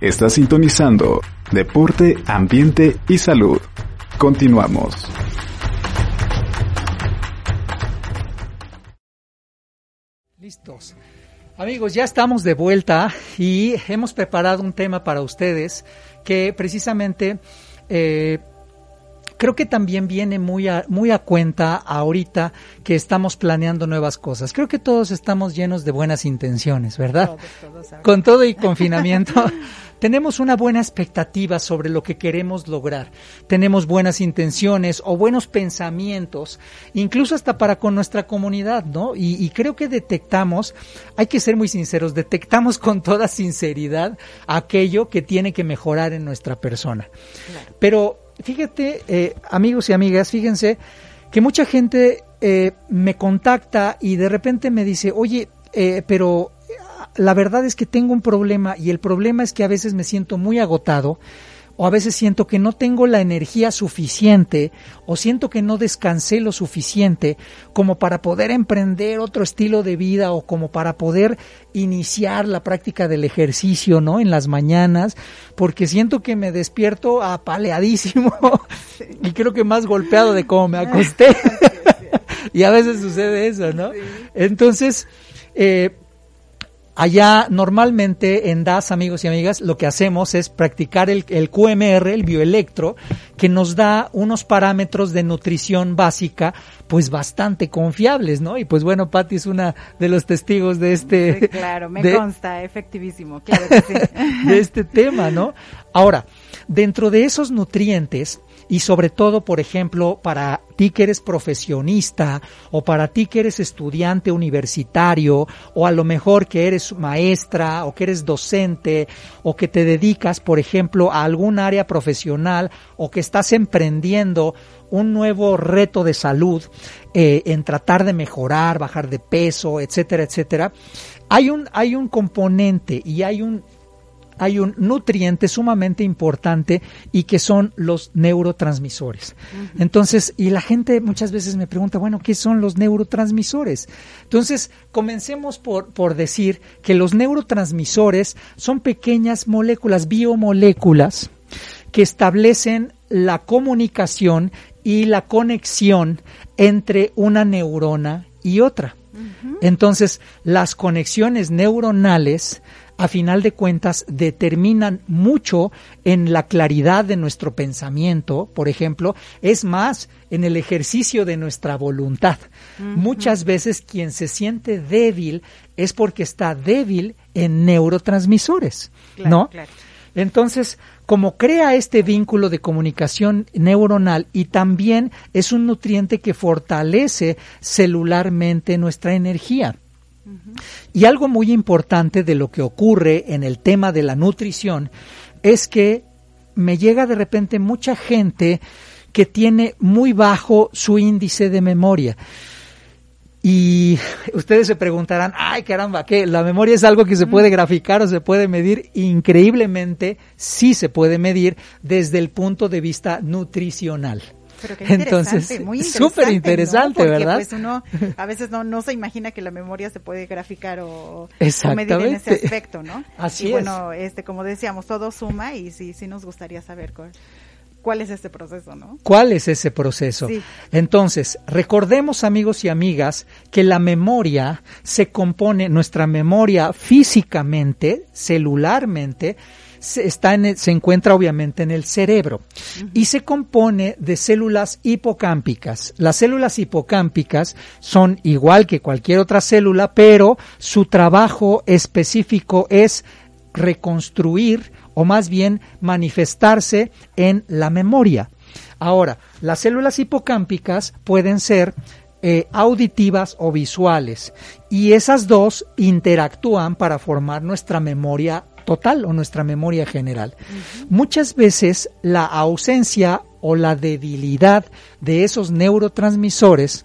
Está sintonizando Deporte, Ambiente y Salud. Continuamos. Listos. Amigos, ya estamos de vuelta y hemos preparado un tema para ustedes que precisamente eh, creo que también viene muy a, muy a cuenta ahorita que estamos planeando nuevas cosas. Creo que todos estamos llenos de buenas intenciones, ¿verdad? Con todo y confinamiento. tenemos una buena expectativa sobre lo que queremos lograr, tenemos buenas intenciones o buenos pensamientos, incluso hasta para con nuestra comunidad, ¿no? Y, creo que detectamos, hay que ser muy sinceros, detectamos con toda sinceridad aquello que tiene que mejorar en nuestra persona. Pero fíjate, eh, amigos y amigas, fíjense que mucha gente eh, me contacta y de repente me dice, oye, eh, pero la verdad es que tengo un problema y el problema es que a veces me siento muy agotado o a veces siento que no tengo la energía suficiente o siento que no descansé lo suficiente como para poder emprender otro estilo de vida o como para poder iniciar la práctica del ejercicio, ¿no? En las mañanas, porque siento que me despierto apaleadísimo y creo que más golpeado de cómo me acosté. y a veces sucede eso, ¿no? Entonces, eh, Allá normalmente en DAS, amigos y amigas, lo que hacemos es practicar el, QMR, el bioelectro, que nos da unos parámetros de nutrición básica, pues bastante confiables, ¿no? Y pues bueno, Patti es una de los testigos de este... claro, me consta, efectivísimo, claro que sí. de este tema, ¿no? Ahora, dentro de esos nutrientes, y sobre todo, por ejemplo, para ti que eres profesionista o para ti que eres estudiante universitario o a lo mejor que eres maestra o que eres docente o que te dedicas, por ejemplo, a algún área profesional o que estás emprendiendo un nuevo reto de salud eh, en tratar de mejorar, bajar de peso, etcétera, etcétera, hay un, hay un componente y hay un hay un nutriente sumamente importante y que son los neurotransmisores. Entonces, y la gente muchas veces me pregunta, bueno, ¿qué son los neurotransmisores? Entonces, comencemos por, por decir que los neurotransmisores son pequeñas moléculas, biomoléculas, que establecen la comunicación y la conexión entre una neurona y otra. Entonces, las conexiones neuronales a final de cuentas determinan mucho en la claridad de nuestro pensamiento, por ejemplo, es más en el ejercicio de nuestra voluntad. Muchas veces quien se siente débil es porque está débil en neurotransmisores, ¿no? Entonces, como crea este vínculo de comunicación neuronal y también es un nutriente que fortalece celularmente nuestra energía. Y algo muy importante de lo que ocurre en el tema de la nutrición es que me llega de repente mucha gente que tiene muy bajo su índice de memoria. Y ustedes se preguntarán, ay caramba, ¿qué? ¿La memoria es algo que se puede graficar o se puede medir? Increíblemente, sí se puede medir desde el punto de vista nutricional. Pero qué Entonces, muy súper interesante, ¿verdad? Pues uno a veces no, no se imagina que la memoria se puede graficar o, medir en ese aspecto, ¿no? Así y bueno, este, como decíamos, todo suma y sí, sí nos gustaría saber cuál, cuál es este proceso, ¿no? ¿Cuál es ese proceso? Entonces, recordemos amigos y amigas que la memoria se compone, nuestra memoria físicamente, celularmente, se, encuentra obviamente en el cerebro y se compone de células hipocámpicas. Las células hipocámpicas son igual que cualquier otra célula, pero su trabajo específico es reconstruir o más bien manifestarse en la memoria. Ahora, las células hipocámpicas pueden ser eh, auditivas o visuales y esas dos interactúan para formar nuestra memoria total o nuestra memoria general. Muchas veces la ausencia o la debilidad de esos neurotransmisores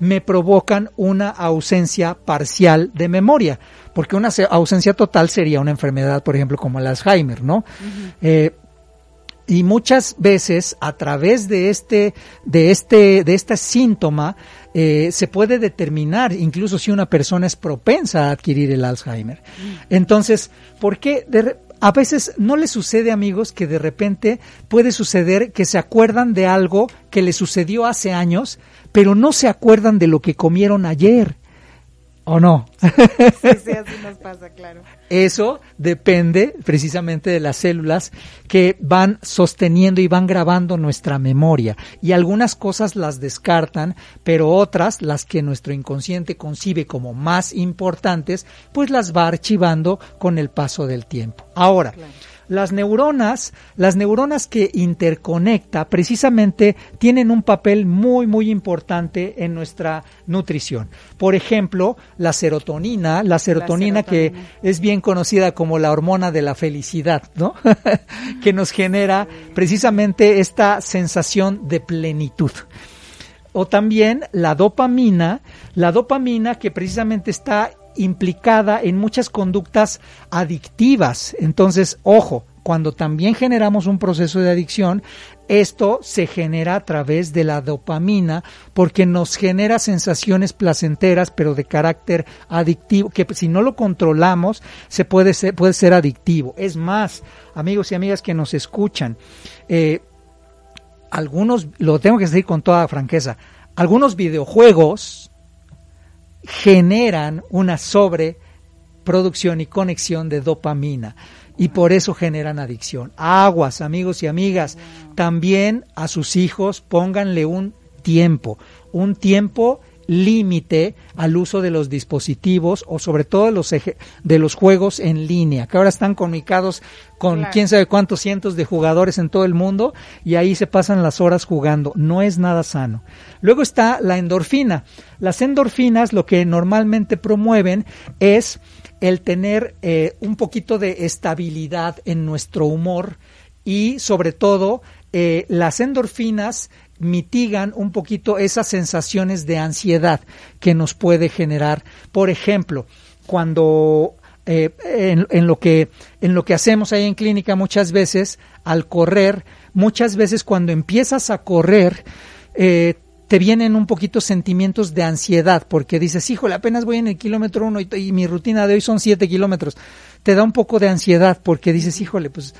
me provocan una ausencia parcial de memoria, porque una ausencia total sería una enfermedad, por ejemplo, como el Alzheimer, ¿no? Eh, y muchas veces a través de este de este de este síntoma eh, se puede determinar incluso si una persona es propensa a adquirir el Alzheimer. Entonces por qué a veces no le sucede amigos que de repente puede suceder que se acuerdan de algo que le sucedió hace años pero no se acuerdan de lo que comieron ayer ¿O no? Sí, así nos pasa, claro. Eso depende precisamente de las células que van sosteniendo y van grabando nuestra memoria. Y algunas cosas las descartan, pero otras, las que nuestro inconsciente concibe como más importantes, pues las va archivando con el paso del tiempo. Ahora, las neuronas, las neuronas que interconecta precisamente tienen un papel muy muy importante en nuestra nutrición. Por ejemplo, la serotonina, la serotonina, que es bien conocida como la hormona de la felicidad, ¿no? que nos genera precisamente esta sensación de plenitud o también la dopamina, la dopamina que precisamente está implicada en muchas conductas adictivas. Entonces, ojo, cuando también generamos un proceso de adicción, esto se genera a través de la dopamina porque nos genera sensaciones placenteras pero de carácter adictivo que si no lo controlamos se puede ser, puede ser adictivo. Es más, amigos y amigas que nos escuchan, eh, algunos, lo tengo que decir con toda franqueza, algunos videojuegos generan una sobreproducción y conexión de dopamina y por eso generan adicción. Aguas, amigos y amigas, también a sus hijos pónganle un tiempo, un tiempo límite al uso de los dispositivos o sobre todo de los, de los juegos en línea, que ahora están comunicados con quién sabe cuántos cientos de jugadores en todo el mundo y ahí se pasan las horas jugando. No es nada sano. Luego está la endorfina. Las endorfinas lo que normalmente promueven es el tener eh, un poquito de estabilidad en nuestro humor y sobre todo eh, las endorfinas mitigan un poquito esas sensaciones de ansiedad que nos puede generar. Por ejemplo, cuando eh, en, lo que, en lo que hacemos ahí en clínica muchas veces, al correr, muchas veces cuando empiezas a correr, eh, te vienen un poquito sentimientos de ansiedad, porque dices, híjole, apenas voy en el kilómetro uno y, y mi rutina de hoy son siete kilómetros. Te da un poco de ansiedad, porque dices, híjole, pues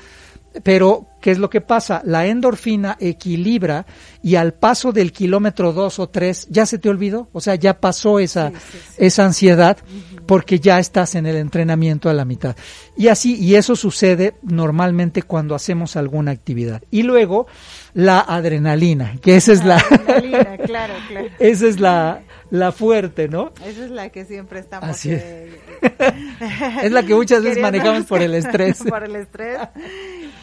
pero, ¿qué es lo que pasa? La endorfina equilibra y al paso del kilómetro dos o tres, ya se te olvidó, o sea, ya pasó esa, esa ansiedad porque ya estás en el entrenamiento a la mitad. Y así, y eso sucede normalmente cuando hacemos alguna actividad. Y luego, la adrenalina, que esa es la... Adrenalina, claro, claro. Esa es la, la fuerte, ¿no? Esa es la que siempre estamos... Así es. Eh, es la que muchas veces manejamos por el estrés. por el estrés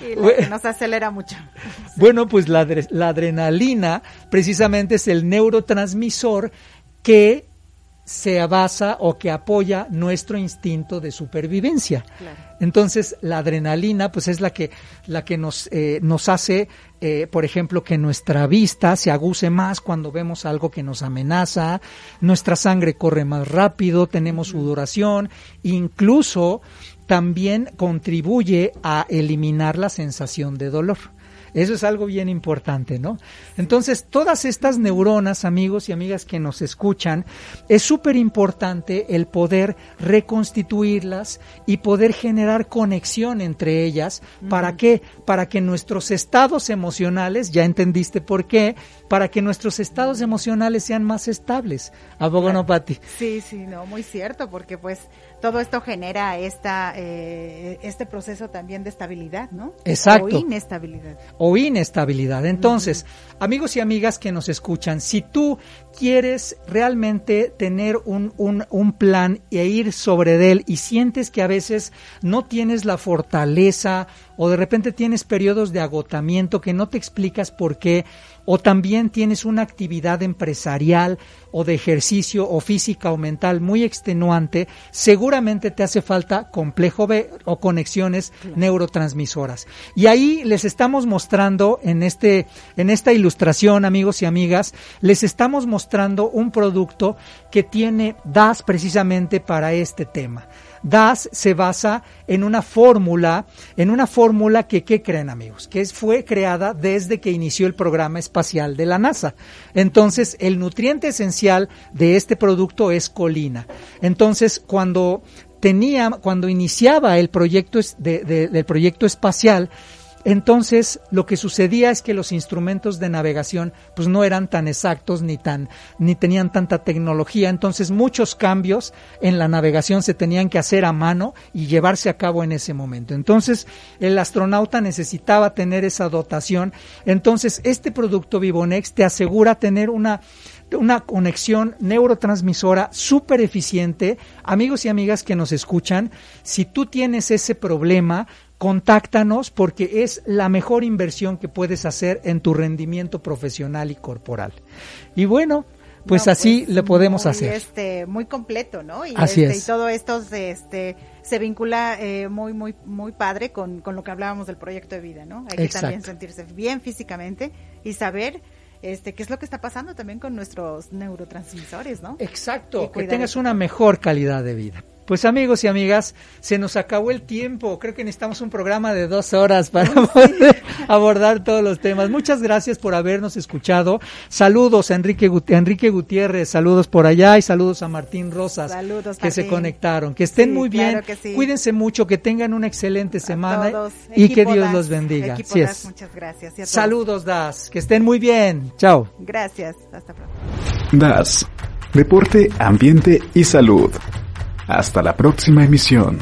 y la que nos acelera mucho. Bueno, pues la, la adrenalina precisamente es el neurotransmisor que se basa o que apoya nuestro instinto de supervivencia. Entonces, la adrenalina, pues es la que, la que nos, eh, nos hace, eh, por ejemplo, que nuestra vista se aguce más cuando vemos algo que nos amenaza, nuestra sangre corre más rápido, tenemos sudoración, incluso también contribuye a eliminar la sensación de dolor. Eso es algo bien importante, ¿no? Entonces, todas estas neuronas, amigos y amigas que nos escuchan, es súper importante el poder reconstituirlas y poder generar conexión entre ellas. ¿Para qué? Para que nuestros estados emocionales, ya entendiste por qué, para que nuestros estados emocionales sean más estables. ¿Abogo no, Pati? Sí, sí, no, muy cierto, porque pues todo esto genera esta, eh, este proceso también de estabilidad, ¿no? Exacto. O inestabilidad. O inestabilidad. Entonces, amigos y amigas que nos escuchan, si tú quieres realmente tener un, un, un plan e ir sobre él y sientes que a veces no tienes la fortaleza o de repente tienes periodos de agotamiento que no te explicas por qué, o también tienes una actividad empresarial o de ejercicio o física o mental muy extenuante, seguramente te hace falta complejo B o conexiones neurotransmisoras. Y ahí les estamos mostrando en este en esta ilustración, amigos y amigas, les estamos mostrando un producto que tiene DAS precisamente para este tema. DAS se basa en una fórmula, en una fórmula que, ¿qué creen amigos? Que fue creada desde que inició el programa espacial de la NASA. Entonces, el nutriente esencial de este producto es colina. Entonces, cuando tenía, cuando iniciaba el proyecto de, del proyecto espacial, entonces, lo que sucedía es que los instrumentos de navegación pues no eran tan exactos ni tan ni tenían tanta tecnología, entonces muchos cambios en la navegación se tenían que hacer a mano y llevarse a cabo en ese momento. Entonces, el astronauta necesitaba tener esa dotación. Entonces, este producto Vivonex te asegura tener una una conexión neurotransmisora súper eficiente. Amigos y amigas que nos escuchan, si tú tienes ese problema, contáctanos porque es la mejor inversión que puedes hacer en tu rendimiento profesional y corporal. Y bueno, pues así pues, le podemos hacer. Este, muy completo, ¿no? Y, así este, y todo esto este, se vincula eh, muy, muy, muy padre con, con, lo que hablábamos del proyecto de vida, ¿no? Hay que también sentirse bien físicamente y saber este, qué es lo que está pasando también con nuestros neurotransmisores, ¿no? Exacto, que tengas una mejor calidad de vida. Pues amigos y amigas, se nos acabó el tiempo. Creo que necesitamos un programa de dos horas para poder abordar todos los temas. Muchas gracias por habernos escuchado. Saludos a Enrique, Enrique Gutiérrez, saludos por allá y saludos a Martín Rosas saludos, que se conectaron. Que estén muy bien, cuídense mucho, que tengan una excelente semana y que Dios los bendiga. muchas gracias. Saludos Das, que estén muy bien. Chao. Gracias, hasta pronto. Das, deporte, ambiente y salud. Hasta la próxima emisión.